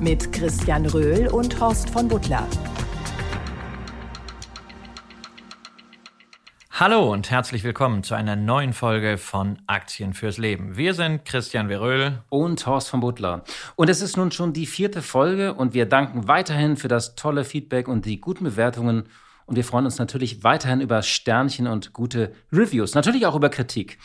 Mit Christian Röhl und Horst von Butler. Hallo und herzlich willkommen zu einer neuen Folge von Aktien fürs Leben. Wir sind Christian Veröhl und Horst von Butler. Und es ist nun schon die vierte Folge und wir danken weiterhin für das tolle Feedback und die guten Bewertungen und wir freuen uns natürlich weiterhin über Sternchen und gute Reviews, natürlich auch über Kritik.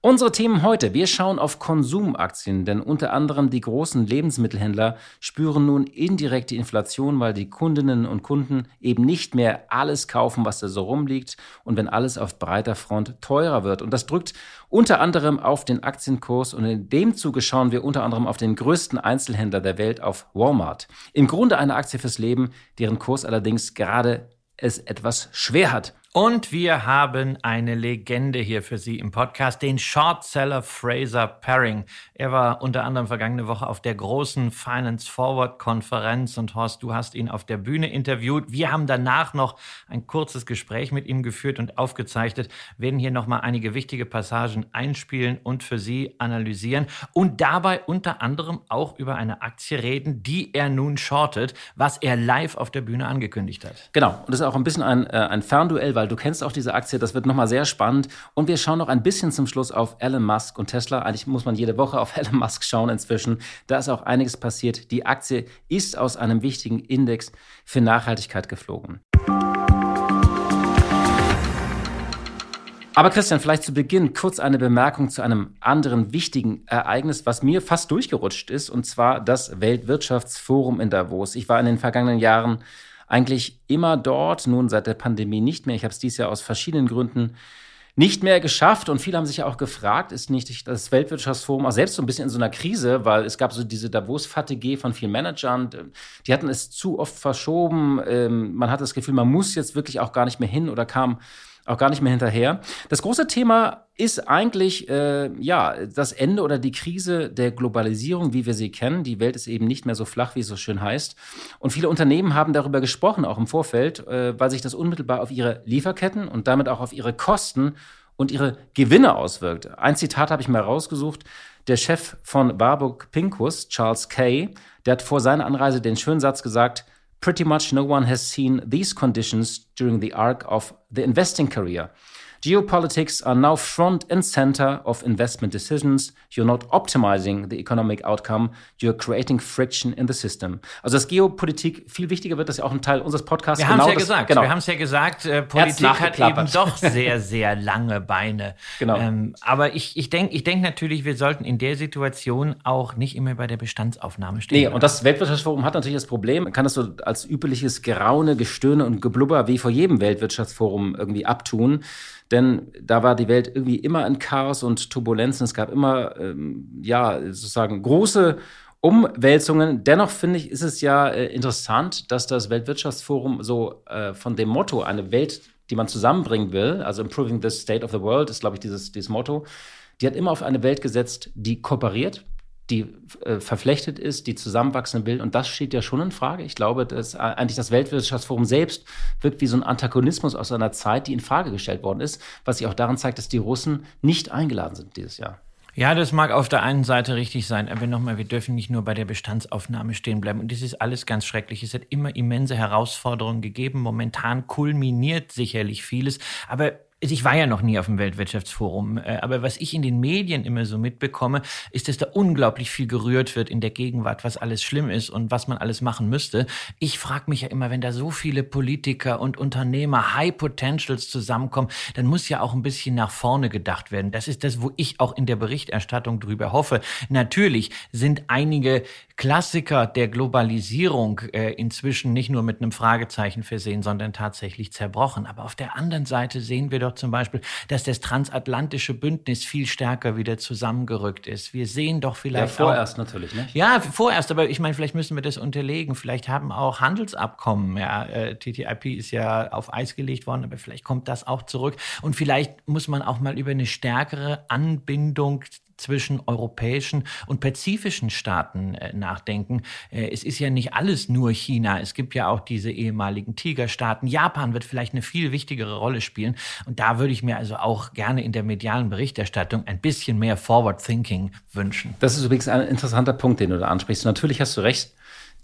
Unsere Themen heute, wir schauen auf Konsumaktien, denn unter anderem die großen Lebensmittelhändler spüren nun indirekt die Inflation, weil die Kundinnen und Kunden eben nicht mehr alles kaufen, was da so rumliegt und wenn alles auf breiter Front teurer wird. Und das drückt unter anderem auf den Aktienkurs und in dem Zuge schauen wir unter anderem auf den größten Einzelhändler der Welt, auf Walmart. Im Grunde eine Aktie fürs Leben, deren Kurs allerdings gerade es etwas schwer hat. Und wir haben eine Legende hier für Sie im Podcast, den Shortseller Fraser Paring. Er war unter anderem vergangene Woche auf der großen Finance Forward Konferenz und Horst, du hast ihn auf der Bühne interviewt. Wir haben danach noch ein kurzes Gespräch mit ihm geführt und aufgezeichnet, werden hier nochmal einige wichtige Passagen einspielen und für Sie analysieren und dabei unter anderem auch über eine Aktie reden, die er nun shortet, was er live auf der Bühne angekündigt hat. Genau, und das ist auch ein bisschen ein, äh, ein Fernduell, weil du kennst auch diese Aktie, das wird nochmal sehr spannend. Und wir schauen noch ein bisschen zum Schluss auf Elon Musk und Tesla. Eigentlich muss man jede Woche auf Elon Musk schauen inzwischen. Da ist auch einiges passiert. Die Aktie ist aus einem wichtigen Index für Nachhaltigkeit geflogen. Aber Christian, vielleicht zu Beginn kurz eine Bemerkung zu einem anderen wichtigen Ereignis, was mir fast durchgerutscht ist, und zwar das Weltwirtschaftsforum in Davos. Ich war in den vergangenen Jahren eigentlich immer dort, nun seit der Pandemie nicht mehr. Ich habe es dieses Jahr aus verschiedenen Gründen nicht mehr geschafft und viele haben sich ja auch gefragt, ist nicht das Weltwirtschaftsforum auch selbst so ein bisschen in so einer Krise, weil es gab so diese Davos-Fatigue von vielen Managern, die hatten es zu oft verschoben, ähm, man hat das Gefühl, man muss jetzt wirklich auch gar nicht mehr hin oder kam auch gar nicht mehr hinterher. Das große Thema ist eigentlich äh, ja das Ende oder die Krise der Globalisierung, wie wir sie kennen. Die Welt ist eben nicht mehr so flach, wie es so schön heißt. Und viele Unternehmen haben darüber gesprochen, auch im Vorfeld, äh, weil sich das unmittelbar auf ihre Lieferketten und damit auch auf ihre Kosten und ihre Gewinne auswirkt. Ein Zitat habe ich mal rausgesucht. Der Chef von Warburg Pincus, Charles Kay, der hat vor seiner Anreise den schönen Satz gesagt, Pretty much no one has seen these conditions during the arc of the investing career. Geopolitics are now front and center of investment decisions. You're not optimizing the economic outcome, you're creating friction in the system. Also dass Geopolitik viel wichtiger wird, das ist ja auch ein Teil unseres Podcasts. Wir genau haben es ja gesagt. Genau. Wir haben es ja gesagt, äh, Politik hat eben doch sehr, sehr lange Beine. Genau. Ähm, aber ich, ich denke ich denk natürlich, wir sollten in der Situation auch nicht immer bei der Bestandsaufnahme stehen. Nee, und das Weltwirtschaftsforum hat natürlich das Problem, man kann das so als übliches Geraune, Gestöhne und Geblubber wie vor jedem Weltwirtschaftsforum irgendwie abtun. Denn da war die Welt irgendwie immer in Chaos und Turbulenzen. Es gab immer, ähm, ja, sozusagen große Umwälzungen. Dennoch finde ich, ist es ja äh, interessant, dass das Weltwirtschaftsforum so äh, von dem Motto, eine Welt, die man zusammenbringen will, also Improving the State of the World, ist, glaube ich, dieses, dieses Motto, die hat immer auf eine Welt gesetzt, die kooperiert, die äh, verflechtet ist, die zusammenwachsen will. Und das steht ja schon in Frage. Ich glaube, dass äh, eigentlich das Weltwirtschaftsforum selbst wirkt wie so ein Antagonismus aus einer Zeit, die in Frage gestellt worden ist, was sich auch daran zeigt, dass die Russen nicht eingeladen sind dieses Jahr. Ja, das mag auf der einen Seite richtig sein, aber nochmal, wir dürfen nicht nur bei der Bestandsaufnahme stehen bleiben. Und das ist alles ganz schrecklich. Es hat immer immense Herausforderungen gegeben. Momentan kulminiert sicherlich vieles, aber ich war ja noch nie auf dem Weltwirtschaftsforum, äh, aber was ich in den Medien immer so mitbekomme, ist, dass da unglaublich viel gerührt wird in der Gegenwart, was alles schlimm ist und was man alles machen müsste. Ich frage mich ja immer, wenn da so viele Politiker und Unternehmer, High Potentials zusammenkommen, dann muss ja auch ein bisschen nach vorne gedacht werden. Das ist das, wo ich auch in der Berichterstattung drüber hoffe. Natürlich sind einige Klassiker der Globalisierung äh, inzwischen nicht nur mit einem Fragezeichen versehen, sondern tatsächlich zerbrochen. Aber auf der anderen Seite sehen wir doch zum Beispiel, dass das transatlantische Bündnis viel stärker wieder zusammengerückt ist. Wir sehen doch vielleicht. Ja, vorerst auch, natürlich, ne? Ja, vorerst, aber ich meine, vielleicht müssen wir das unterlegen. Vielleicht haben auch Handelsabkommen, ja, äh, TTIP ist ja auf Eis gelegt worden, aber vielleicht kommt das auch zurück. Und vielleicht muss man auch mal über eine stärkere Anbindung zwischen europäischen und pazifischen Staaten äh, nachdenken. Äh, es ist ja nicht alles nur China. Es gibt ja auch diese ehemaligen Tigerstaaten. Japan wird vielleicht eine viel wichtigere Rolle spielen. Und da würde ich mir also auch gerne in der medialen Berichterstattung ein bisschen mehr Forward Thinking wünschen. Das ist übrigens ein interessanter Punkt, den du da ansprichst. Natürlich hast du recht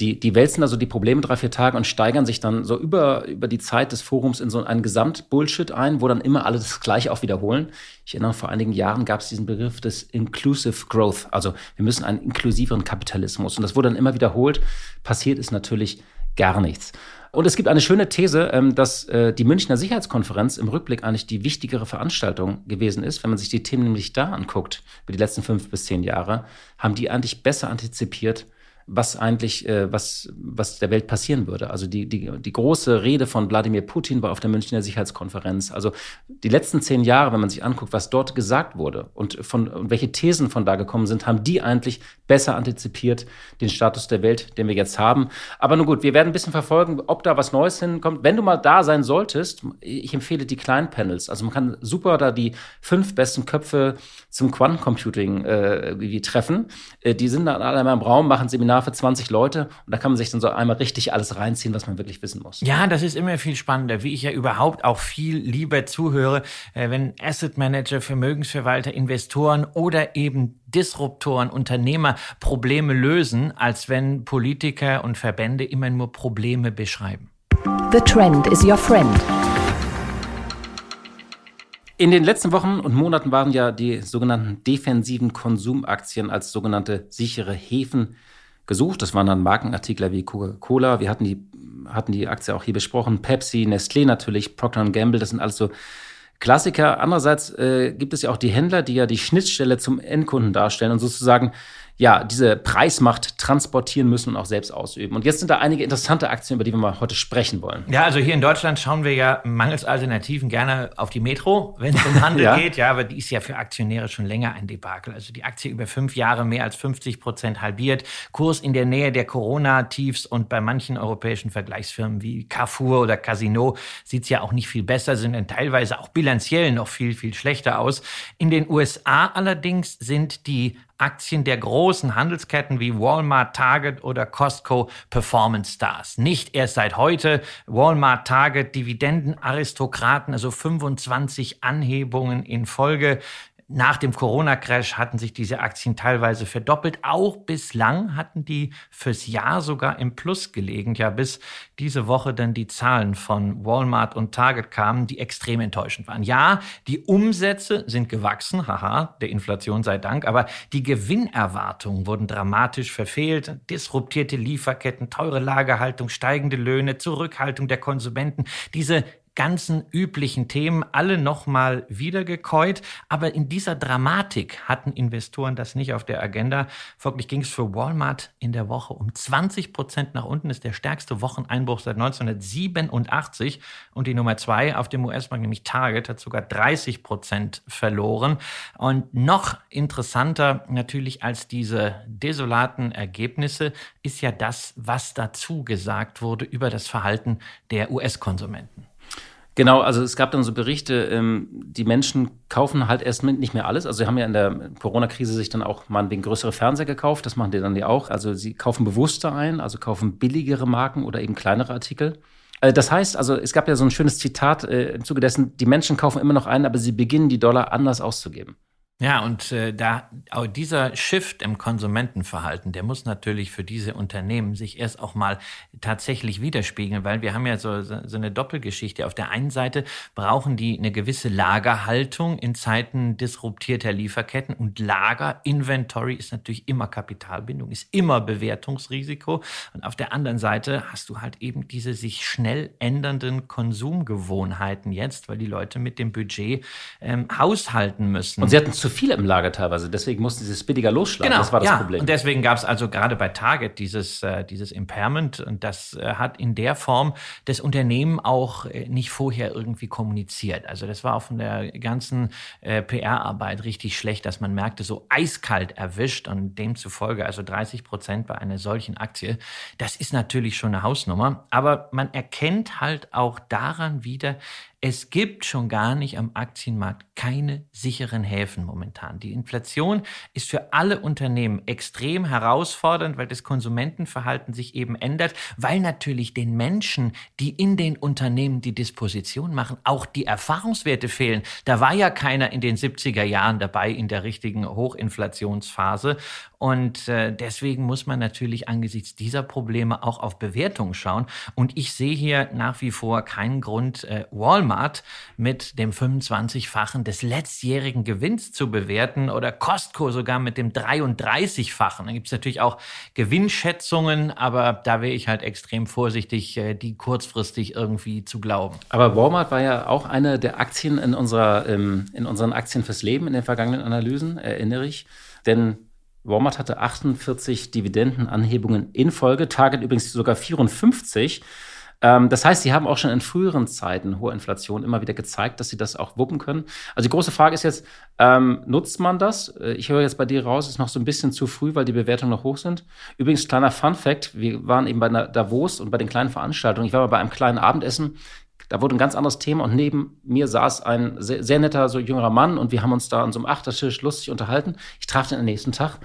die, die wälzen also die Probleme drei, vier Tage und steigern sich dann so über, über die Zeit des Forums in so einen Gesamtbullshit ein, wo dann immer alle das Gleiche auch wiederholen. Ich erinnere, vor einigen Jahren gab es diesen Begriff des Inclusive Growth. Also wir müssen einen inklusiveren Kapitalismus. Und das wurde dann immer wiederholt. Passiert ist natürlich gar nichts. Und es gibt eine schöne These, ähm, dass äh, die Münchner Sicherheitskonferenz im Rückblick eigentlich die wichtigere Veranstaltung gewesen ist. Wenn man sich die Themen nämlich da anguckt, über die letzten fünf bis zehn Jahre, haben die eigentlich besser antizipiert was eigentlich, äh, was, was der Welt passieren würde. Also die, die, die große Rede von Wladimir Putin war auf der Münchner Sicherheitskonferenz. Also die letzten zehn Jahre, wenn man sich anguckt, was dort gesagt wurde und, von, und welche Thesen von da gekommen sind, haben die eigentlich besser antizipiert den Status der Welt, den wir jetzt haben. Aber nun gut, wir werden ein bisschen verfolgen, ob da was Neues hinkommt. Wenn du mal da sein solltest, ich empfehle die kleinen Panels. Also man kann super da die fünf besten Köpfe zum Quantencomputing äh, treffen. Äh, die sind dann alle einmal im Raum, machen Seminar Seminar für 20 Leute und da kann man sich dann so einmal richtig alles reinziehen, was man wirklich wissen muss. Ja, das ist immer viel spannender, wie ich ja überhaupt auch viel lieber zuhöre, äh, wenn Asset Manager, Vermögensverwalter, Investoren oder eben Disruptoren, Unternehmer Probleme lösen, als wenn Politiker und Verbände immer nur Probleme beschreiben. The trend is your friend. In den letzten Wochen und Monaten waren ja die sogenannten defensiven Konsumaktien als sogenannte sichere Häfen gesucht. Das waren dann Markenartikler wie Coca-Cola. Wir hatten die, hatten die Aktie auch hier besprochen. Pepsi, Nestlé natürlich, Procter Gamble. Das sind alles so Klassiker. Andererseits äh, gibt es ja auch die Händler, die ja die Schnittstelle zum Endkunden darstellen und sozusagen ja, diese Preismacht transportieren müssen und auch selbst ausüben. Und jetzt sind da einige interessante Aktien, über die wir mal heute sprechen wollen. Ja, also hier in Deutschland schauen wir ja mangels Alternativen gerne auf die Metro, wenn es um Handel ja. geht. Ja, aber die ist ja für Aktionäre schon länger ein Debakel. Also die Aktie über fünf Jahre mehr als 50 Prozent halbiert. Kurs in der Nähe der Corona-Tiefs und bei manchen europäischen Vergleichsfirmen wie Carrefour oder Casino sieht es ja auch nicht viel besser, sind dann teilweise auch bilanziell noch viel, viel schlechter aus. In den USA allerdings sind die Aktien der großen Handelsketten wie Walmart, Target oder Costco Performance Stars. Nicht erst seit heute. Walmart, Target, Dividendenaristokraten, also 25 Anhebungen in Folge. Nach dem Corona-Crash hatten sich diese Aktien teilweise verdoppelt. Auch bislang hatten die fürs Jahr sogar im Plus gelegen. Ja, bis diese Woche dann die Zahlen von Walmart und Target kamen, die extrem enttäuschend waren. Ja, die Umsätze sind gewachsen, haha, der Inflation sei Dank, aber die Gewinnerwartungen wurden dramatisch verfehlt. Disruptierte Lieferketten, teure Lagerhaltung, steigende Löhne, Zurückhaltung der Konsumenten. Diese ganzen üblichen Themen alle nochmal wiedergekäut. Aber in dieser Dramatik hatten Investoren das nicht auf der Agenda. Folglich ging es für Walmart in der Woche um 20 Prozent nach unten. Ist der stärkste Wocheneinbruch seit 1987. Und die Nummer zwei auf dem US-Markt, nämlich Target, hat sogar 30 Prozent verloren. Und noch interessanter natürlich als diese desolaten Ergebnisse ist ja das, was dazu gesagt wurde über das Verhalten der US-Konsumenten. Genau, also es gab dann so Berichte, ähm, die Menschen kaufen halt erst nicht mehr alles. Also sie haben ja in der Corona-Krise sich dann auch mal wegen größere Fernseher gekauft, das machen die dann ja auch. Also sie kaufen bewusster ein, also kaufen billigere Marken oder eben kleinere Artikel. Äh, das heißt, also es gab ja so ein schönes Zitat äh, im Zuge dessen, die Menschen kaufen immer noch ein, aber sie beginnen die Dollar anders auszugeben. Ja, und äh, da auch dieser Shift im Konsumentenverhalten, der muss natürlich für diese Unternehmen sich erst auch mal tatsächlich widerspiegeln, weil wir haben ja so, so eine Doppelgeschichte. Auf der einen Seite brauchen die eine gewisse Lagerhaltung in Zeiten disruptierter Lieferketten und Lager-Inventory ist natürlich immer Kapitalbindung, ist immer Bewertungsrisiko. Und auf der anderen Seite hast du halt eben diese sich schnell ändernden Konsumgewohnheiten jetzt, weil die Leute mit dem Budget ähm, haushalten müssen. Und sie hatten zu viel im Lager teilweise. Deswegen mussten sie es billiger losschlagen. Genau, das war das ja. Problem. Und deswegen gab es also gerade bei Target dieses, äh, dieses Impairment. Und das äh, hat in der Form das Unternehmen auch äh, nicht vorher irgendwie kommuniziert. Also das war auch von der ganzen äh, PR-Arbeit richtig schlecht, dass man merkte, so eiskalt erwischt und demzufolge also 30 Prozent bei einer solchen Aktie. Das ist natürlich schon eine Hausnummer. Aber man erkennt halt auch daran wieder, es gibt schon gar nicht am Aktienmarkt keine sicheren Häfen momentan. Die Inflation ist für alle Unternehmen extrem herausfordernd, weil das Konsumentenverhalten sich eben ändert, weil natürlich den Menschen, die in den Unternehmen die Disposition machen, auch die Erfahrungswerte fehlen. Da war ja keiner in den 70er Jahren dabei in der richtigen Hochinflationsphase. Und äh, deswegen muss man natürlich angesichts dieser Probleme auch auf Bewertungen schauen. Und ich sehe hier nach wie vor keinen Grund, äh, Walmart mit dem 25-fachen des letztjährigen Gewinns zu bewerten oder Costco sogar mit dem 33-fachen. Da gibt es natürlich auch Gewinnschätzungen, aber da wäre ich halt extrem vorsichtig, äh, die kurzfristig irgendwie zu glauben. Aber Walmart war ja auch eine der Aktien in, unserer, ähm, in unseren Aktien fürs Leben in den vergangenen Analysen, erinnere ich. Denn Walmart hatte 48 Dividendenanhebungen in Folge, Target übrigens sogar 54. Ähm, das heißt, sie haben auch schon in früheren Zeiten hohe Inflation immer wieder gezeigt, dass sie das auch wuppen können. Also die große Frage ist jetzt, ähm, nutzt man das? Äh, ich höre jetzt bei dir raus, ist noch so ein bisschen zu früh, weil die Bewertungen noch hoch sind. Übrigens, kleiner Fun Fact, wir waren eben bei Davos und bei den kleinen Veranstaltungen. Ich war mal bei einem kleinen Abendessen da wurde ein ganz anderes Thema und neben mir saß ein sehr, sehr netter, so jüngerer Mann und wir haben uns da an so einem Achtertisch lustig unterhalten. Ich traf den am nächsten Tag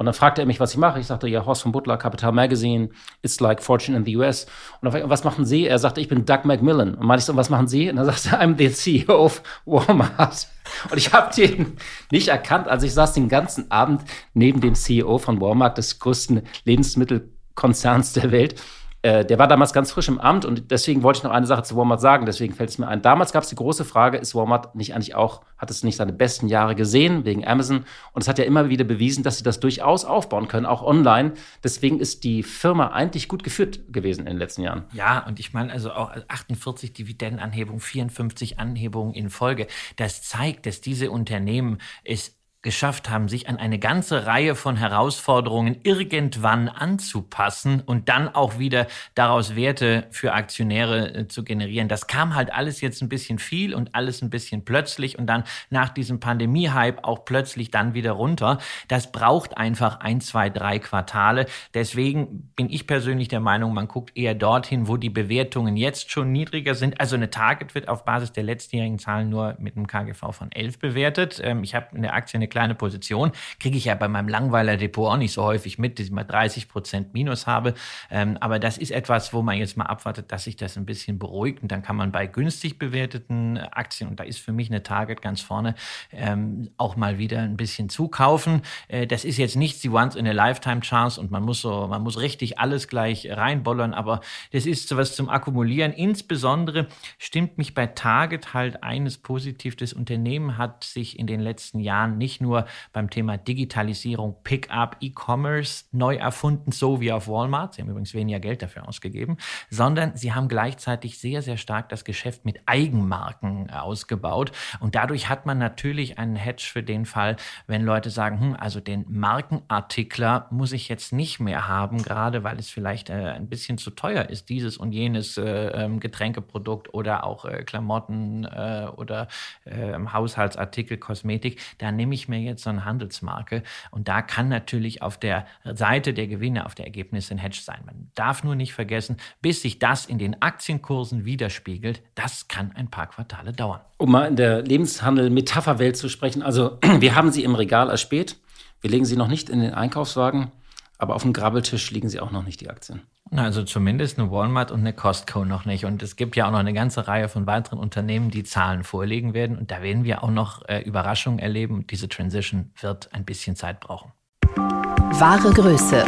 und dann fragte er mich, was ich mache. Ich sagte, ja, Horst von Butler, Capital Magazine, it's like Fortune in the US. Und dann, was machen Sie? Er sagte, ich bin Doug McMillan. Und meinte ich so, was machen Sie? Und dann sagte er, I'm the CEO of Walmart. Und ich habe den nicht erkannt. Also ich saß den ganzen Abend neben dem CEO von Walmart, des größten Lebensmittelkonzerns der Welt. Äh, der war damals ganz frisch im Amt und deswegen wollte ich noch eine Sache zu Walmart sagen, deswegen fällt es mir ein. Damals gab es die große Frage, ist Walmart nicht eigentlich auch, hat es nicht seine besten Jahre gesehen wegen Amazon? Und es hat ja immer wieder bewiesen, dass sie das durchaus aufbauen können, auch online. Deswegen ist die Firma eigentlich gut geführt gewesen in den letzten Jahren. Ja, und ich meine also auch 48 Dividendenanhebungen, 54 Anhebungen in Folge. Das zeigt, dass diese Unternehmen es geschafft haben, sich an eine ganze Reihe von Herausforderungen irgendwann anzupassen und dann auch wieder daraus Werte für Aktionäre äh, zu generieren. Das kam halt alles jetzt ein bisschen viel und alles ein bisschen plötzlich und dann nach diesem Pandemie-Hype auch plötzlich dann wieder runter. Das braucht einfach ein, zwei, drei Quartale. Deswegen bin ich persönlich der Meinung, man guckt eher dorthin, wo die Bewertungen jetzt schon niedriger sind. Also eine Target wird auf Basis der letztjährigen Zahlen nur mit einem KGV von 11 bewertet. Ähm, ich habe in der Aktie eine kleine Position. Kriege ich ja bei meinem Langweiler-Depot auch nicht so häufig mit, dass ich mal 30 Prozent Minus habe. Ähm, aber das ist etwas, wo man jetzt mal abwartet, dass sich das ein bisschen beruhigt. Und dann kann man bei günstig bewerteten Aktien, und da ist für mich eine Target ganz vorne, ähm, auch mal wieder ein bisschen zukaufen. Äh, das ist jetzt nicht die Once-in-a-Lifetime-Chance und man muss so, man muss richtig alles gleich reinbollern, aber das ist sowas zum Akkumulieren. Insbesondere stimmt mich bei Target halt eines positiv. Das Unternehmen hat sich in den letzten Jahren nicht nur beim Thema Digitalisierung, Pickup, E-Commerce neu erfunden, so wie auf Walmart. Sie haben übrigens weniger Geld dafür ausgegeben, sondern sie haben gleichzeitig sehr, sehr stark das Geschäft mit Eigenmarken ausgebaut. Und dadurch hat man natürlich einen Hedge für den Fall, wenn Leute sagen, hm, also den Markenartikler muss ich jetzt nicht mehr haben, gerade weil es vielleicht äh, ein bisschen zu teuer ist, dieses und jenes äh, ähm, Getränkeprodukt oder auch äh, Klamotten äh, oder ähm, Haushaltsartikel, Kosmetik. Da nehme ich mir jetzt so eine Handelsmarke. Und da kann natürlich auf der Seite der Gewinne, auf der Ergebnisse ein Hedge sein. Man darf nur nicht vergessen, bis sich das in den Aktienkursen widerspiegelt, das kann ein paar Quartale dauern. Um mal in der Lebenshandel-Metapherwelt zu sprechen, also wir haben sie im Regal erspäht, wir legen sie noch nicht in den Einkaufswagen, aber auf dem Grabbeltisch liegen sie auch noch nicht, die Aktien. Also zumindest eine Walmart und eine Costco noch nicht. Und es gibt ja auch noch eine ganze Reihe von weiteren Unternehmen, die Zahlen vorlegen werden. Und da werden wir auch noch äh, Überraschungen erleben. Diese Transition wird ein bisschen Zeit brauchen. Wahre Größe.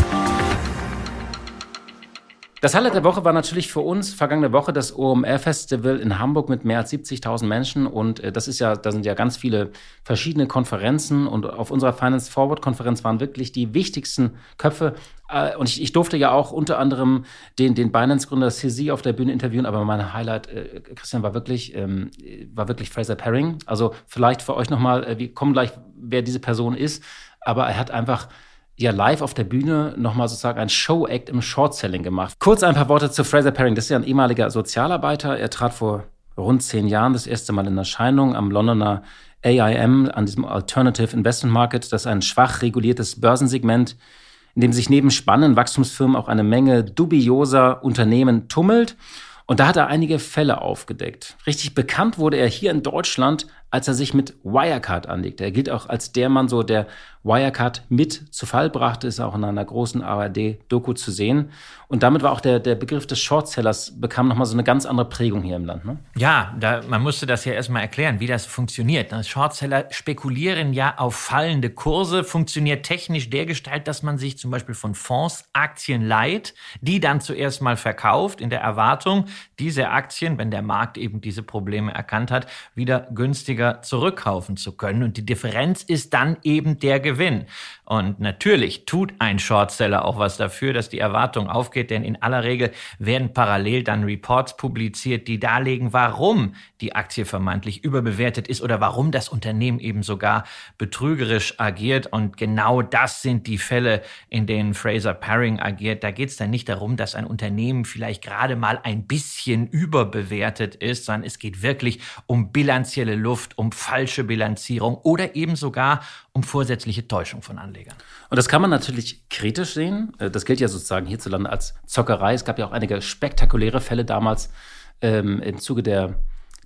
Das Highlight der Woche war natürlich für uns vergangene Woche das OMR-Festival in Hamburg mit mehr als 70.000 Menschen. Und äh, das ist ja, da sind ja ganz viele verschiedene Konferenzen. Und auf unserer Finance Forward-Konferenz waren wirklich die wichtigsten Köpfe. Äh, und ich, ich, durfte ja auch unter anderem den, den Binance-Gründer CZ auf der Bühne interviewen. Aber mein Highlight, äh, Christian, war wirklich, ähm, war wirklich Fraser Paring. Also vielleicht für euch nochmal, wir kommen gleich, wer diese Person ist. Aber er hat einfach ja live auf der Bühne nochmal sozusagen ein Show-Act im Short-Selling gemacht. Kurz ein paar Worte zu Fraser Paring. Das ist ja ein ehemaliger Sozialarbeiter. Er trat vor rund zehn Jahren das erste Mal in Erscheinung am Londoner AIM, an diesem Alternative Investment Market. Das ist ein schwach reguliertes Börsensegment, in dem sich neben spannenden Wachstumsfirmen auch eine Menge dubioser Unternehmen tummelt. Und da hat er einige Fälle aufgedeckt. Richtig bekannt wurde er hier in Deutschland als er sich mit Wirecard anlegte. Er gilt auch als der Mann, so der Wirecard mit zu Fall brachte, ist auch in einer großen ARD-Doku zu sehen. Und damit war auch der, der Begriff des Shortsellers, bekam nochmal so eine ganz andere Prägung hier im Land. Ne? Ja, da, man musste das ja erstmal erklären, wie das funktioniert. Shortseller spekulieren ja auf fallende Kurse, funktioniert technisch dergestalt, dass man sich zum Beispiel von Fonds Aktien leiht, die dann zuerst mal verkauft, in der Erwartung, diese Aktien, wenn der Markt eben diese Probleme erkannt hat, wieder günstiger günstiger zurückkaufen zu können. Und die Differenz ist dann eben der Gewinn. Und natürlich tut ein Shortseller auch was dafür, dass die Erwartung aufgeht, denn in aller Regel werden parallel dann Reports publiziert, die darlegen, warum die Aktie vermeintlich überbewertet ist oder warum das Unternehmen eben sogar betrügerisch agiert. Und genau das sind die Fälle, in denen Fraser Paring agiert. Da geht es dann nicht darum, dass ein Unternehmen vielleicht gerade mal ein bisschen überbewertet ist, sondern es geht wirklich um bilanzielle Luft, um falsche Bilanzierung oder eben sogar um vorsätzliche Täuschung von Anlegern. Und das kann man natürlich kritisch sehen. Äh, das gilt ja sozusagen hierzulande als Zockerei. Es gab ja auch einige spektakuläre Fälle damals ähm, im Zuge der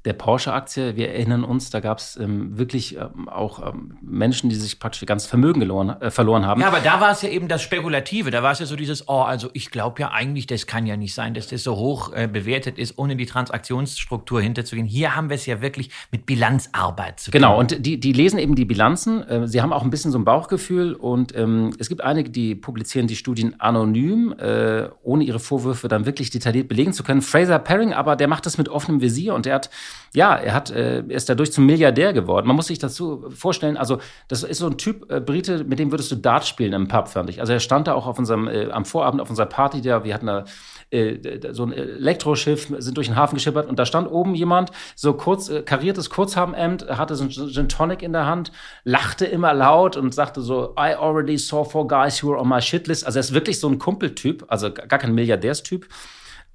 der Porsche-Aktie. Wir erinnern uns, da gab es ähm, wirklich ähm, auch ähm, Menschen, die sich praktisch ganz Vermögen geloren, äh, verloren haben. Ja, aber da war es ja eben das Spekulative. Da war es ja so dieses, oh, also ich glaube ja eigentlich, das kann ja nicht sein, dass das so hoch äh, bewertet ist, ohne die Transaktionsstruktur hinterzugehen. Hier haben wir es ja wirklich mit Bilanzarbeit zu tun. Genau, und die, die lesen eben die Bilanzen. Äh, sie haben auch ein bisschen so ein Bauchgefühl und ähm, es gibt einige, die publizieren die Studien anonym, äh, ohne ihre Vorwürfe dann wirklich detailliert belegen zu können. Fraser Paring aber, der macht das mit offenem Visier und der hat ja, er hat, äh, er ist dadurch zum Milliardär geworden. Man muss sich dazu vorstellen, also das ist so ein Typ äh, Brite, mit dem würdest du Dart spielen im Pub, fand ich. Also er stand da auch auf unserem, äh, am Vorabend auf unserer Party, da, wir hatten da äh, so ein Elektroschiff, sind durch den Hafen geschippert und da stand oben jemand, so kurz, äh, kariertes Kurzhabenhemd, hatte so ein Gin Tonic in der Hand, lachte immer laut und sagte so, I already saw four guys who were on my shitlist. Also er ist wirklich so ein Kumpeltyp, also gar kein Milliardärstyp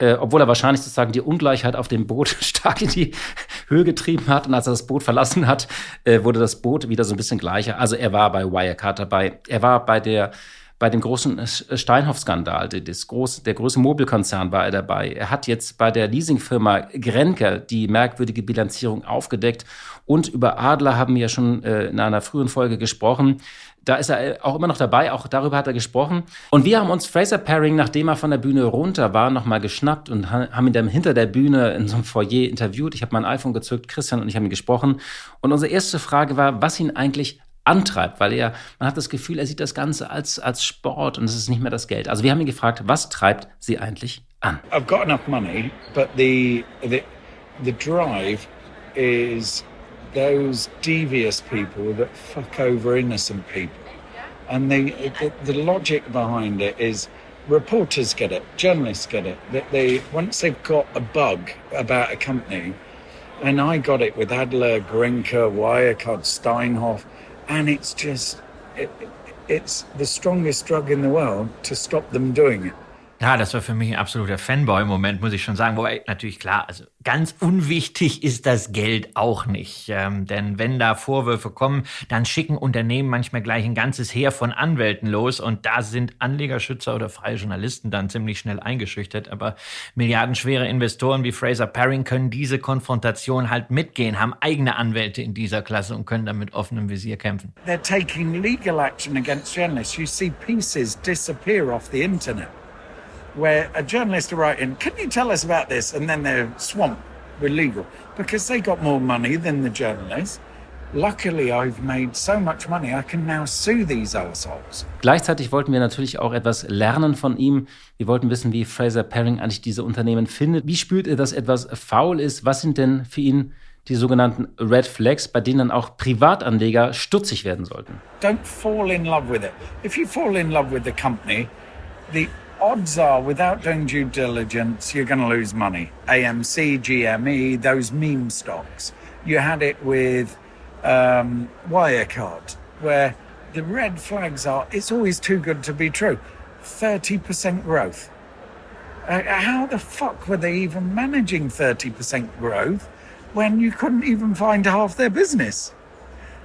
äh, obwohl er wahrscheinlich sozusagen die Ungleichheit auf dem Boot stark in die Höhe getrieben hat. Und als er das Boot verlassen hat, äh, wurde das Boot wieder so ein bisschen gleicher. Also er war bei Wirecard dabei. Er war bei der bei dem großen Steinhoff-Skandal, das der große Mobilkonzern war er dabei. Er hat jetzt bei der Leasingfirma Grenke die merkwürdige Bilanzierung aufgedeckt. Und über Adler haben wir ja schon äh, in einer frühen Folge gesprochen. Da ist er äh, auch immer noch dabei, auch darüber hat er gesprochen. Und wir haben uns Fraser Paring, nachdem er von der Bühne runter war, nochmal geschnappt und haben ihn dann hinter der Bühne in so einem Foyer interviewt. Ich habe mein iPhone gezückt, Christian und ich haben ihn gesprochen. Und unsere erste Frage war, was ihn eigentlich antreibt, weil er, man hat das Gefühl, er sieht das Ganze als, als Sport und es ist nicht mehr das Geld. Also wir haben ihn gefragt, was treibt sie eigentlich an? I've got enough money, but the, the, the drive is those devious people that fuck over innocent people. And the, the, the logic behind it is reporters get it, journalists get it. That they once they've got a bug about a company, and I got it with Adler, Grinker, Wirecard, Steinhoff, and it's just it, it's the strongest drug in the world to stop them doing it. Ja, das war für mich ein absoluter Fanboy-Moment, muss ich schon sagen. Wobei, natürlich klar, also ganz unwichtig ist das Geld auch nicht. Ähm, denn wenn da Vorwürfe kommen, dann schicken Unternehmen manchmal gleich ein ganzes Heer von Anwälten los und da sind Anlegerschützer oder freie Journalisten dann ziemlich schnell eingeschüchtert. Aber milliardenschwere Investoren wie Fraser Paring können diese Konfrontation halt mitgehen, haben eigene Anwälte in dieser Klasse und können dann mit offenem Visier kämpfen. They're taking legal action against journalists. You see pieces disappear off the internet. Where a journalist are writing, Can you tell us about this? And then they're swamped with legal because they got more money than the journalists. Luckily, I've made so much money, I can now sue these assholes. Gleichzeitig wollten wir natürlich auch etwas lernen von ihm. Wir wollten wissen, wie Fraser Paring eigentlich diese Unternehmen findet. Wie spürt er, dass etwas faul ist? Was sind denn für ihn die sogenannten Red Flags, bei denen dann auch Privatanleger stutzig werden sollten? Don't fall in love with it. If you fall in love with the company, the odds are, without doing due diligence, you're going to lose money. AMC, GME, those meme stocks. You had it with um, Wirecard, where the red flags are it's always too good to be true. 30% growth. Uh, how the fuck were they even managing 30% growth when you couldn't even find half their business?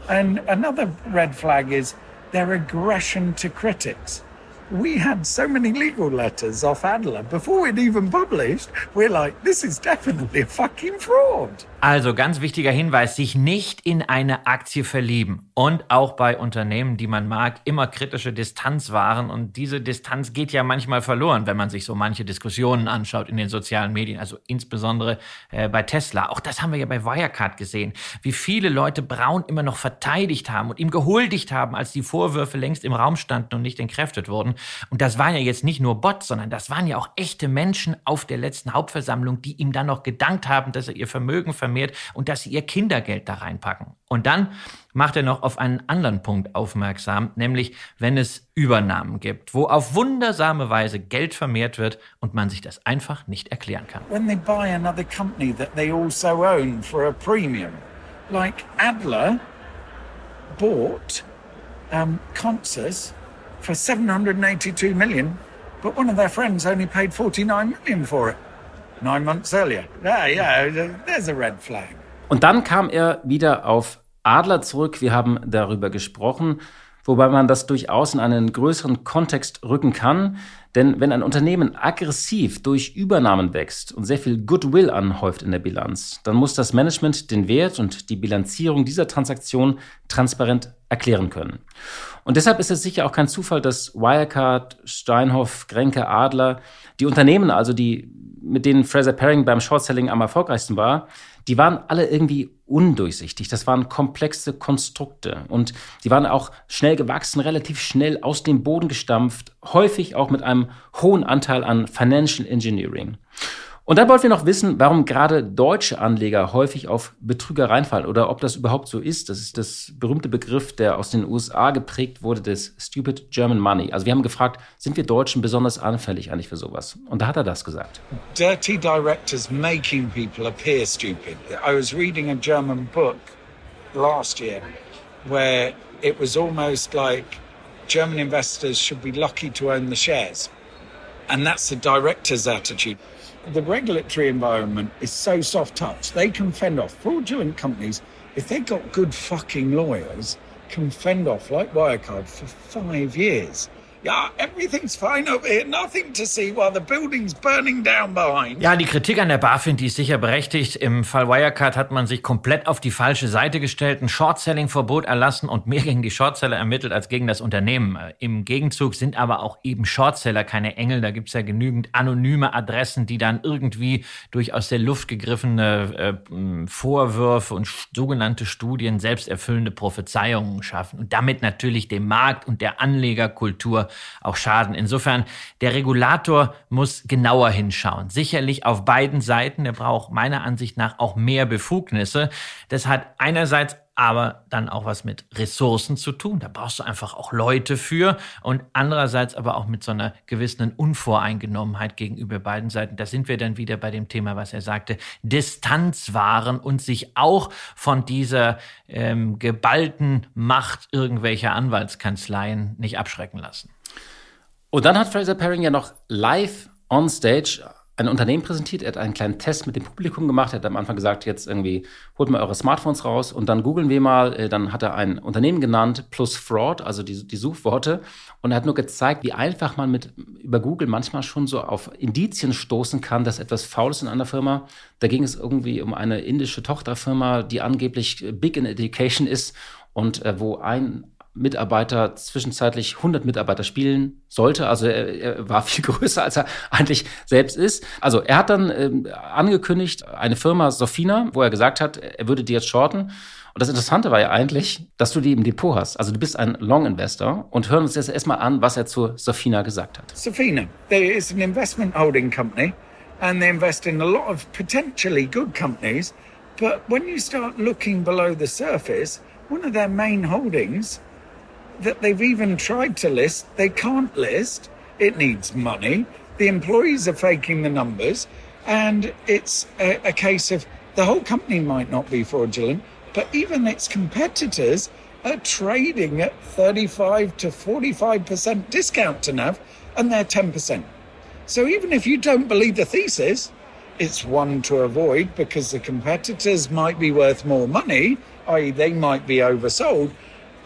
And another red flag is their aggression to critics. We had so many legal letters off Adler before we'd even published. We're like, this is definitely a fucking fraud. Also ganz wichtiger Hinweis, sich nicht in eine Aktie verlieben und auch bei Unternehmen, die man mag, immer kritische Distanz wahren und diese Distanz geht ja manchmal verloren, wenn man sich so manche Diskussionen anschaut in den sozialen Medien, also insbesondere äh, bei Tesla. Auch das haben wir ja bei Wirecard gesehen, wie viele Leute Braun immer noch verteidigt haben und ihm gehuldigt haben, als die Vorwürfe längst im Raum standen und nicht entkräftet wurden. Und das waren ja jetzt nicht nur Bots, sondern das waren ja auch echte Menschen auf der letzten Hauptversammlung, die ihm dann noch gedankt haben, dass er ihr Vermögen vermehrt und dass sie ihr Kindergeld da reinpacken. Und dann macht er noch auf einen anderen Punkt aufmerksam, nämlich wenn es Übernahmen gibt, wo auf wundersame Weise Geld vermehrt wird und man sich das einfach nicht erklären kann. When they buy another company that they also own for a premium, like Adler bought um, Consus for 782 million, but one of their friends only paid 49 million for it months earlier. Yeah, yeah, there's a red flag. Und dann kam er wieder auf Adler zurück. Wir haben darüber gesprochen, wobei man das durchaus in einen größeren Kontext rücken kann. Denn wenn ein Unternehmen aggressiv durch Übernahmen wächst und sehr viel Goodwill anhäuft in der Bilanz, dann muss das Management den Wert und die Bilanzierung dieser Transaktion transparent erklären können. Und deshalb ist es sicher auch kein Zufall, dass Wirecard, Steinhoff, Grenke, Adler, die Unternehmen also, die, mit denen Fraser Paring beim Shortselling am erfolgreichsten war, die waren alle irgendwie undurchsichtig. Das waren komplexe Konstrukte und die waren auch schnell gewachsen, relativ schnell aus dem Boden gestampft, häufig auch mit einem hohen Anteil an Financial Engineering. Und dann wollten wir noch wissen, warum gerade deutsche Anleger häufig auf Betrüger reinfallen oder ob das überhaupt so ist. Das ist das berühmte Begriff, der aus den USA geprägt wurde, des Stupid German Money. Also wir haben gefragt, sind wir Deutschen besonders anfällig eigentlich für sowas? Und da hat er das gesagt. Dirty directors making people appear stupid. I was reading a German book last year where it was almost like German investors should be lucky to own the shares. And that's the director's attitude. The regulatory environment is so soft touch. They can fend off fraudulent companies if they've got good fucking lawyers. Can fend off like Wirecard for five years. Ja, everything's fine over here. Nothing to see while the building's burning down behind. Ja, die Kritik an der BaFin, die ist sicher berechtigt. Im Fall Wirecard hat man sich komplett auf die falsche Seite gestellt, ein Short-Selling-Verbot erlassen und mehr gegen die Shortseller ermittelt als gegen das Unternehmen. Im Gegenzug sind aber auch eben Shortseller keine Engel. Da gibt's ja genügend anonyme Adressen, die dann irgendwie durch aus der Luft gegriffene äh, Vorwürfe und sogenannte Studien selbsterfüllende Prophezeiungen schaffen und damit natürlich dem Markt und der Anlegerkultur auch schaden. Insofern, der Regulator muss genauer hinschauen. Sicherlich auf beiden Seiten. Er braucht meiner Ansicht nach auch mehr Befugnisse. Das hat einerseits aber dann auch was mit Ressourcen zu tun. Da brauchst du einfach auch Leute für und andererseits aber auch mit so einer gewissen Unvoreingenommenheit gegenüber beiden Seiten. Da sind wir dann wieder bei dem Thema, was er sagte, Distanz wahren und sich auch von dieser ähm, geballten Macht irgendwelcher Anwaltskanzleien nicht abschrecken lassen. Und dann hat Fraser Paring ja noch live on stage ein Unternehmen präsentiert. Er hat einen kleinen Test mit dem Publikum gemacht. Er hat am Anfang gesagt, jetzt irgendwie holt mal eure Smartphones raus und dann googeln wir mal. Äh, dann hat er ein Unternehmen genannt plus Fraud, also die, die Suchworte. Und er hat nur gezeigt, wie einfach man mit über Google manchmal schon so auf Indizien stoßen kann, dass etwas faul ist in einer Firma. Da ging es irgendwie um eine indische Tochterfirma, die angeblich big in education ist und äh, wo ein Mitarbeiter zwischenzeitlich 100 Mitarbeiter spielen sollte. Also er, er, war viel größer, als er eigentlich selbst ist. Also er hat dann ähm, angekündigt, eine Firma Sofina, wo er gesagt hat, er würde die jetzt shorten. Und das Interessante war ja eigentlich, dass du die im Depot hast. Also du bist ein Long-Investor und hören uns jetzt erstmal an, was er zu Sofina gesagt hat. Sofina, there is an investment holding company and they invest in a lot of potentially good companies. But when you start looking below the surface, one of their main holdings that they've even tried to list, they can't list. It needs money. The employees are faking the numbers. And it's a, a case of the whole company might not be fraudulent, but even its competitors are trading at 35 to 45% discount to NAV and they're 10%. So even if you don't believe the thesis, it's one to avoid because the competitors might be worth more money, i.e., they might be oversold,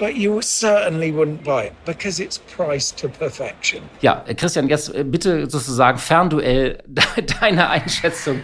but you certainly wouldn't buy it because it's priced to perfection. Ja, Christian, jetzt äh, bitte sozusagen Fernduell deine Einschätzung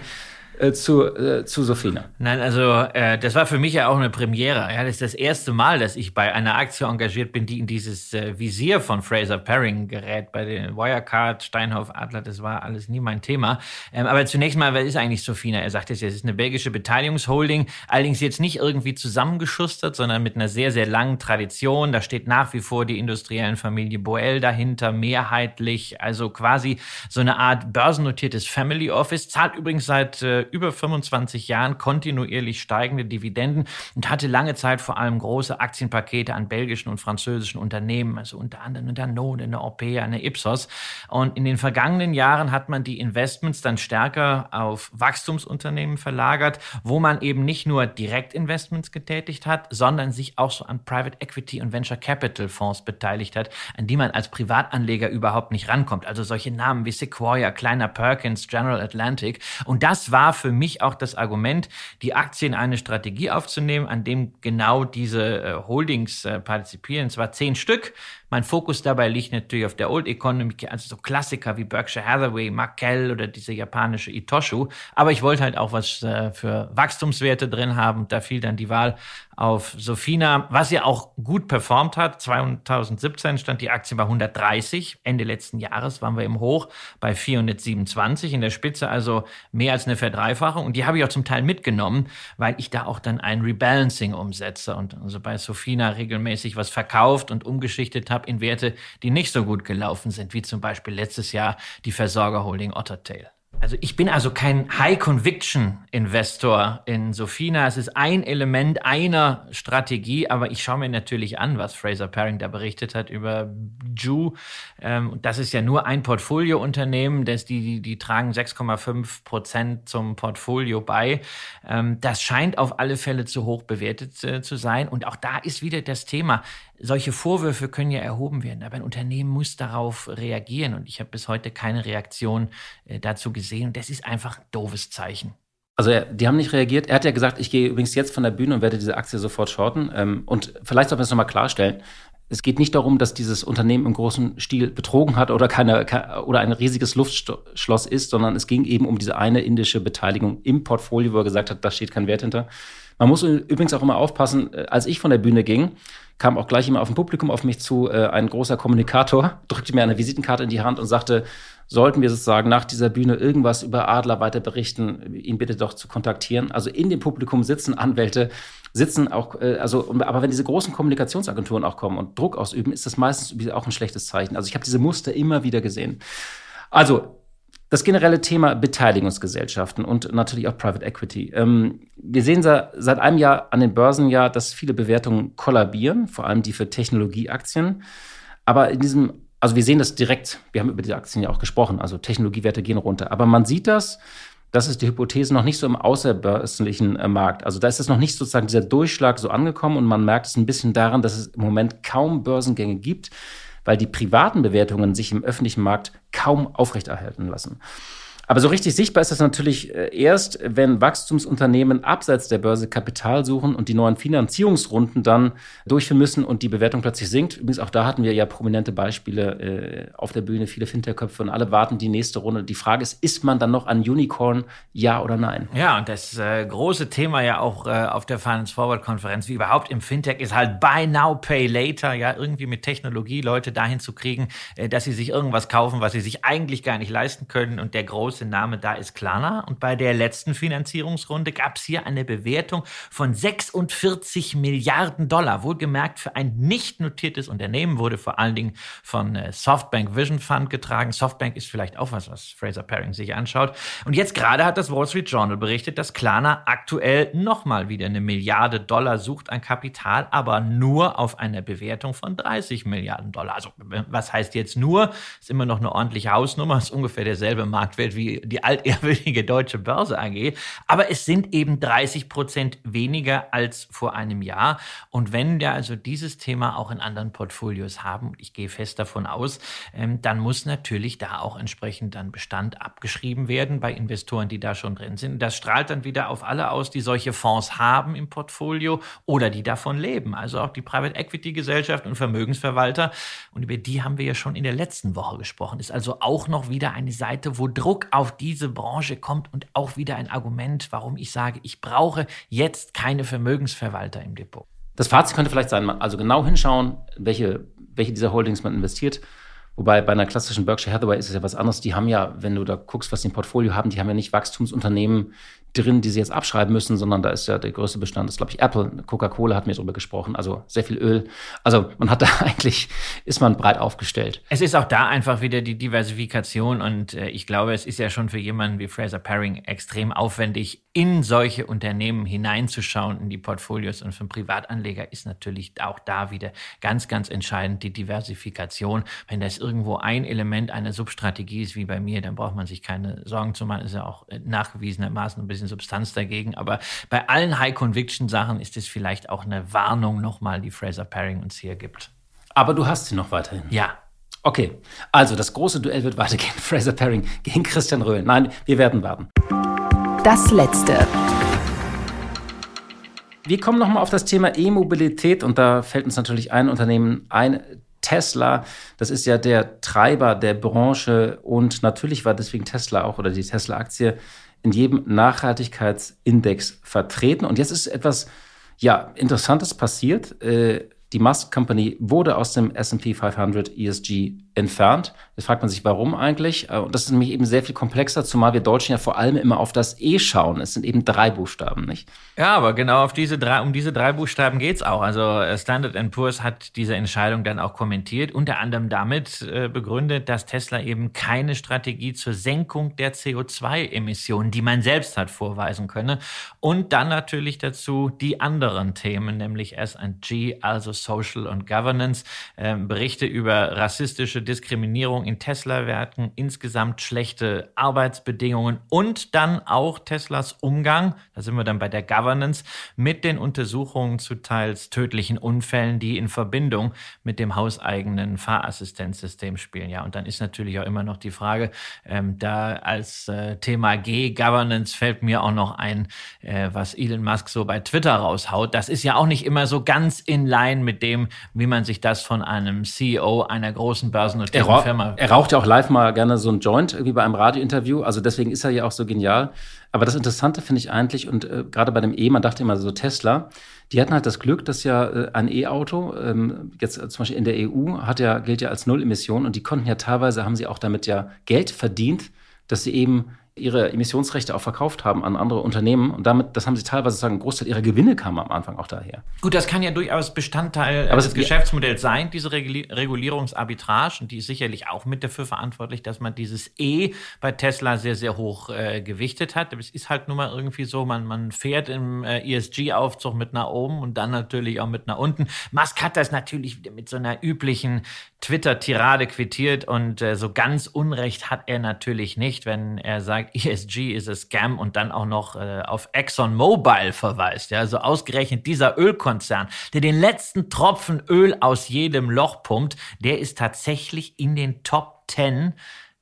äh, zu, äh, zu Sophina. Nein, also äh, das war für mich ja auch eine Premiere. Ja, das ist das erste Mal, dass ich bei einer Aktie engagiert bin, die in dieses äh, Visier von Fraser Paring gerät. Bei den Wirecard, Steinhoff, Adler, das war alles nie mein Thema. Ähm, aber zunächst mal, wer ist eigentlich Sophina? Er sagt es ja, es ist eine belgische Beteiligungsholding, allerdings jetzt nicht irgendwie zusammengeschustert, sondern mit einer sehr, sehr langen Tradition. Da steht nach wie vor die industriellen Familie Boel dahinter, mehrheitlich, also quasi so eine Art börsennotiertes Family Office, zahlt übrigens seit äh, über 25 Jahren kontinuierlich steigende Dividenden und hatte lange Zeit vor allem große Aktienpakete an belgischen und französischen Unternehmen, also unter anderem eine Danone, eine Orpea, eine Ipsos. Und in den vergangenen Jahren hat man die Investments dann stärker auf Wachstumsunternehmen verlagert, wo man eben nicht nur Direktinvestments getätigt hat, sondern sich auch so an Private Equity und Venture Capital Fonds beteiligt hat, an die man als Privatanleger überhaupt nicht rankommt. Also solche Namen wie Sequoia, Kleiner Perkins, General Atlantic. Und das war für mich auch das Argument, die Aktien in eine Strategie aufzunehmen, an dem genau diese äh, Holdings äh, partizipieren. zwar zehn Stück mein Fokus dabei liegt natürlich auf der Old Economy, also so Klassiker wie Berkshire Hathaway, Markel oder diese japanische Itoshu. Aber ich wollte halt auch was äh, für Wachstumswerte drin haben. Da fiel dann die Wahl auf Sofina, was ja auch gut performt hat. 2017 stand die Aktie bei 130. Ende letzten Jahres waren wir im Hoch bei 427 in der Spitze, also mehr als eine Verdreifachung. Und die habe ich auch zum Teil mitgenommen, weil ich da auch dann ein Rebalancing umsetze und also bei Sofina regelmäßig was verkauft und umgeschichtet habe in Werte, die nicht so gut gelaufen sind, wie zum Beispiel letztes Jahr die Versorgerholding Ottertail. Also ich bin also kein High-Conviction-Investor in Sofina. Es ist ein Element einer Strategie, aber ich schaue mir natürlich an, was Fraser Paring da berichtet hat über Ju. Ähm, das ist ja nur ein Portfoliounternehmen, das die, die, die tragen 6,5 Prozent zum Portfolio bei. Ähm, das scheint auf alle Fälle zu hoch bewertet äh, zu sein. Und auch da ist wieder das Thema, solche Vorwürfe können ja erhoben werden, aber ein Unternehmen muss darauf reagieren. Und ich habe bis heute keine Reaktion äh, dazu gesehen. Und das ist einfach ein doofes Zeichen. Also die haben nicht reagiert. Er hat ja gesagt, ich gehe übrigens jetzt von der Bühne und werde diese Aktie sofort shorten. Ähm, und vielleicht sollten wir es nochmal klarstellen. Es geht nicht darum, dass dieses Unternehmen im großen Stil betrogen hat oder keine oder ein riesiges Luftschloss ist, sondern es ging eben um diese eine indische Beteiligung im Portfolio, wo er gesagt hat, da steht kein Wert hinter. Man muss übrigens auch immer aufpassen, äh, als ich von der Bühne ging, kam auch gleich immer auf dem Publikum auf mich zu, äh, ein großer Kommunikator, drückte mir eine Visitenkarte in die Hand und sagte, sollten wir sozusagen nach dieser Bühne irgendwas über Adler weiter berichten, ihn bitte doch zu kontaktieren. Also in dem Publikum sitzen Anwälte, sitzen auch, äh, also, aber wenn diese großen Kommunikationsagenturen auch kommen und Druck ausüben, ist das meistens auch ein schlechtes Zeichen. Also ich habe diese Muster immer wieder gesehen. Also das generelle Thema Beteiligungsgesellschaften und natürlich auch Private Equity. Ähm, wir sehen seit einem Jahr an den Börsen ja, dass viele Bewertungen kollabieren, vor allem die für Technologieaktien. Aber in diesem, also wir sehen das direkt, wir haben über diese Aktien ja auch gesprochen, also Technologiewerte gehen runter. Aber man sieht das, das ist die Hypothese noch nicht so im außerbörslichen äh, Markt. Also da ist es noch nicht sozusagen dieser Durchschlag so angekommen und man merkt es ein bisschen daran, dass es im Moment kaum Börsengänge gibt weil die privaten Bewertungen sich im öffentlichen Markt kaum aufrechterhalten lassen. Aber so richtig sichtbar ist das natürlich äh, erst, wenn Wachstumsunternehmen abseits der Börse Kapital suchen und die neuen Finanzierungsrunden dann durchführen müssen und die Bewertung plötzlich sinkt. Übrigens auch da hatten wir ja prominente Beispiele äh, auf der Bühne, viele Fintech-Köpfe und alle warten die nächste Runde. Die Frage ist, ist man dann noch ein Unicorn, ja oder nein? Ja, und das äh, große Thema ja auch äh, auf der Finance Forward Konferenz, wie überhaupt im Fintech, ist halt Buy Now, Pay Later, ja, irgendwie mit Technologie Leute dahin zu kriegen, äh, dass sie sich irgendwas kaufen, was sie sich eigentlich gar nicht leisten können und der große große Name da ist Klarna. Und bei der letzten Finanzierungsrunde gab es hier eine Bewertung von 46 Milliarden Dollar. Wohlgemerkt für ein nicht notiertes Unternehmen wurde vor allen Dingen von äh, Softbank Vision Fund getragen. Softbank ist vielleicht auch was, was Fraser Paring sich anschaut. Und jetzt gerade hat das Wall Street Journal berichtet, dass Klarna aktuell nochmal wieder eine Milliarde Dollar sucht an Kapital, aber nur auf einer Bewertung von 30 Milliarden Dollar. Also was heißt jetzt nur? Ist immer noch eine ordentliche Hausnummer, ist ungefähr derselbe Marktwert wie die altehrwürdige Deutsche Börse AG. Aber es sind eben 30 Prozent weniger als vor einem Jahr. Und wenn wir also dieses Thema auch in anderen Portfolios haben, ich gehe fest davon aus, ähm, dann muss natürlich da auch entsprechend dann Bestand abgeschrieben werden bei Investoren, die da schon drin sind. Das strahlt dann wieder auf alle aus, die solche Fonds haben im Portfolio oder die davon leben. Also auch die Private Equity Gesellschaft und Vermögensverwalter. Und über die haben wir ja schon in der letzten Woche gesprochen. Ist also auch noch wieder eine Seite, wo Druck auf diese Branche kommt und auch wieder ein Argument, warum ich sage, ich brauche jetzt keine Vermögensverwalter im Depot. Das Fazit könnte vielleicht sein, also genau hinschauen, welche, welche dieser Holdings man investiert. Wobei bei einer klassischen Berkshire Hathaway ist es ja was anderes. Die haben ja, wenn du da guckst, was die im Portfolio haben, die haben ja nicht Wachstumsunternehmen, drin, die sie jetzt abschreiben müssen, sondern da ist ja der größte Bestand, ist glaube ich Apple, Coca-Cola hat mir darüber gesprochen, also sehr viel Öl. Also man hat da eigentlich, ist man breit aufgestellt. Es ist auch da einfach wieder die Diversifikation und äh, ich glaube, es ist ja schon für jemanden wie Fraser Paring extrem aufwendig, in solche Unternehmen hineinzuschauen, in die Portfolios und für einen Privatanleger ist natürlich auch da wieder ganz, ganz entscheidend die Diversifikation. Wenn das irgendwo ein Element einer Substrategie ist, wie bei mir, dann braucht man sich keine Sorgen zu machen, ist ja auch äh, nachgewiesenermaßen ein bisschen bisschen Substanz dagegen. Aber bei allen High-Conviction-Sachen ist es vielleicht auch eine Warnung nochmal, die Fraser Paring uns hier gibt. Aber du hast sie noch weiterhin. Ja. Okay, also das große Duell wird weitergehen. Fraser Paring gegen Christian Röhl. Nein, wir werden warten. Das letzte. Wir kommen nochmal auf das Thema E-Mobilität und da fällt uns natürlich ein Unternehmen ein, Tesla. Das ist ja der Treiber der Branche und natürlich war deswegen Tesla auch oder die Tesla-Aktie in jedem Nachhaltigkeitsindex vertreten. Und jetzt ist etwas ja, Interessantes passiert. Äh, die Musk Company wurde aus dem S&P 500 ESG entfernt. Jetzt fragt man sich, warum eigentlich? Äh, und das ist nämlich eben sehr viel komplexer, zumal wir Deutschen ja vor allem immer auf das E schauen. Es sind eben drei Buchstaben, nicht? Ja, aber genau auf diese drei, um diese drei Buchstaben geht es auch. Also äh, Standard Poor's hat diese Entscheidung dann auch kommentiert, unter anderem damit äh, begründet, dass Tesla eben keine Strategie zur Senkung der CO2-Emissionen, die man selbst hat, vorweisen könne. Und dann natürlich dazu die anderen Themen, nämlich S&G, also Social und Governance, äh, Berichte über rassistische Diskriminierung in Tesla-Werken, insgesamt schlechte Arbeitsbedingungen und dann auch Teslas Umgang, da sind wir dann bei der Governance, mit den Untersuchungen zu teils tödlichen Unfällen, die in Verbindung mit dem hauseigenen Fahrassistenzsystem spielen. Ja, und dann ist natürlich auch immer noch die Frage, ähm, da als äh, Thema G, Governance, fällt mir auch noch ein, äh, was Elon Musk so bei Twitter raushaut. Das ist ja auch nicht immer so ganz in line mit dem, wie man sich das von einem CEO einer großen börsennotierten er Firma. Er raucht ja auch live mal gerne so ein Joint irgendwie bei einem Radiointerview. Also deswegen ist er ja auch so genial. Aber das Interessante finde ich eigentlich, und äh, gerade bei dem E, man dachte immer so Tesla, die hatten halt das Glück, dass ja äh, ein E-Auto, ähm, jetzt äh, zum Beispiel in der EU, hat ja, gilt ja als Null-Emission und die konnten ja teilweise, haben sie auch damit ja Geld verdient, dass sie eben ihre Emissionsrechte auch verkauft haben an andere Unternehmen. Und damit, das haben sie teilweise sagen, ein Großteil ihrer Gewinne kam am Anfang auch daher. Gut, das kann ja durchaus Bestandteil Aber des Geschäftsmodells sein, diese Regulierungsarbitrage. Und die ist sicherlich auch mit dafür verantwortlich, dass man dieses E bei Tesla sehr, sehr hoch äh, gewichtet hat. Es ist halt nun mal irgendwie so, man, man fährt im äh, ESG-Aufzug mit nach oben und dann natürlich auch mit nach unten. Musk hat das natürlich mit so einer üblichen Twitter-Tirade quittiert und äh, so ganz Unrecht hat er natürlich nicht, wenn er sagt, sagt, ESG ist ein Scam und dann auch noch äh, auf ExxonMobil verweist. Ja, also ausgerechnet dieser Ölkonzern, der den letzten Tropfen Öl aus jedem Loch pumpt, der ist tatsächlich in den Top 10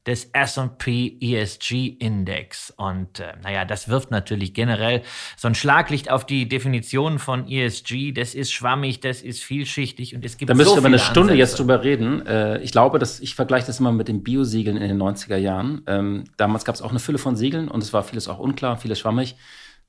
des S&P ESG Index. Und äh, naja, das wirft natürlich generell so ein Schlaglicht auf die Definition von ESG. Das ist schwammig, das ist vielschichtig und es gibt Da müssen so wir aber eine Stunde Ansätze. jetzt drüber reden. Äh, ich glaube, dass ich vergleiche das immer mit den Biosiegeln in den 90er Jahren. Ähm, damals gab es auch eine Fülle von Siegeln und es war vieles auch unklar, vieles schwammig.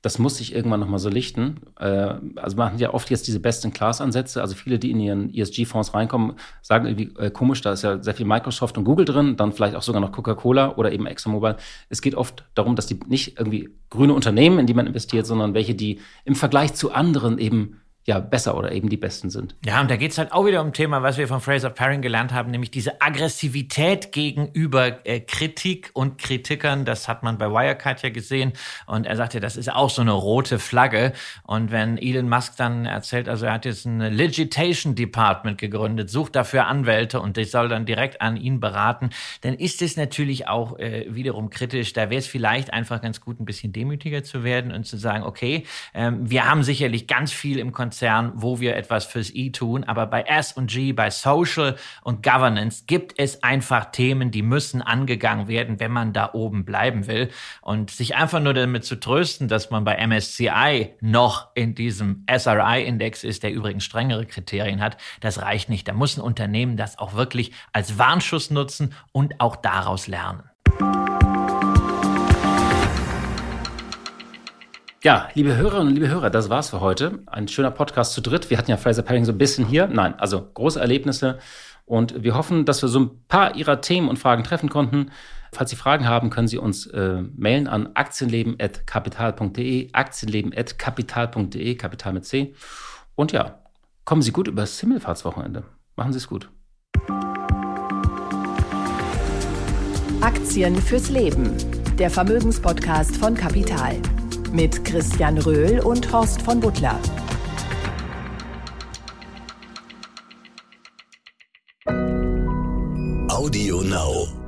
Das muss sich irgendwann nochmal so lichten. Äh, also man hat ja oft jetzt diese Best-in-Class-Ansätze. Also viele, die in ihren ESG-Fonds reinkommen, sagen irgendwie äh, komisch, da ist ja sehr viel Microsoft und Google drin, dann vielleicht auch sogar noch Coca-Cola oder eben ExxonMobil. Es geht oft darum, dass die nicht irgendwie grüne Unternehmen, in die man investiert, sondern welche, die im Vergleich zu anderen eben ja besser oder eben die besten sind. Ja, und da geht es halt auch wieder um Thema, was wir von Fraser Paring gelernt haben, nämlich diese Aggressivität gegenüber äh, Kritik und Kritikern. Das hat man bei Wirecard ja gesehen. Und er sagte, das ist auch so eine rote Flagge. Und wenn Elon Musk dann erzählt, also er hat jetzt ein Legitation Department gegründet, sucht dafür Anwälte und ich soll dann direkt an ihn beraten, dann ist es natürlich auch äh, wiederum kritisch. Da wäre es vielleicht einfach ganz gut, ein bisschen demütiger zu werden und zu sagen, okay, ähm, wir haben sicherlich ganz viel im Konzept Konzern, wo wir etwas fürs E tun. Aber bei S&G, bei Social und Governance gibt es einfach Themen, die müssen angegangen werden, wenn man da oben bleiben will. Und sich einfach nur damit zu trösten, dass man bei MSCI noch in diesem SRI-Index ist, der übrigens strengere Kriterien hat, das reicht nicht. Da muss ein Unternehmen das auch wirklich als Warnschuss nutzen und auch daraus lernen. Ja, liebe Hörerinnen und liebe Hörer, das war's für heute. Ein schöner Podcast zu dritt. Wir hatten ja Fraser Paring so ein bisschen hier. Nein, also große Erlebnisse. Und wir hoffen, dass wir so ein paar Ihrer Themen und Fragen treffen konnten. Falls Sie Fragen haben, können Sie uns äh, mailen an aktienleben.kapital.de, aktienleben.kapital.de, Kapital mit C. Und ja, kommen Sie gut übers Himmelfahrtswochenende. Machen Sie es gut. Aktien fürs Leben. Der Vermögenspodcast von Kapital mit Christian Röhl und Horst von Butler. Audio Now.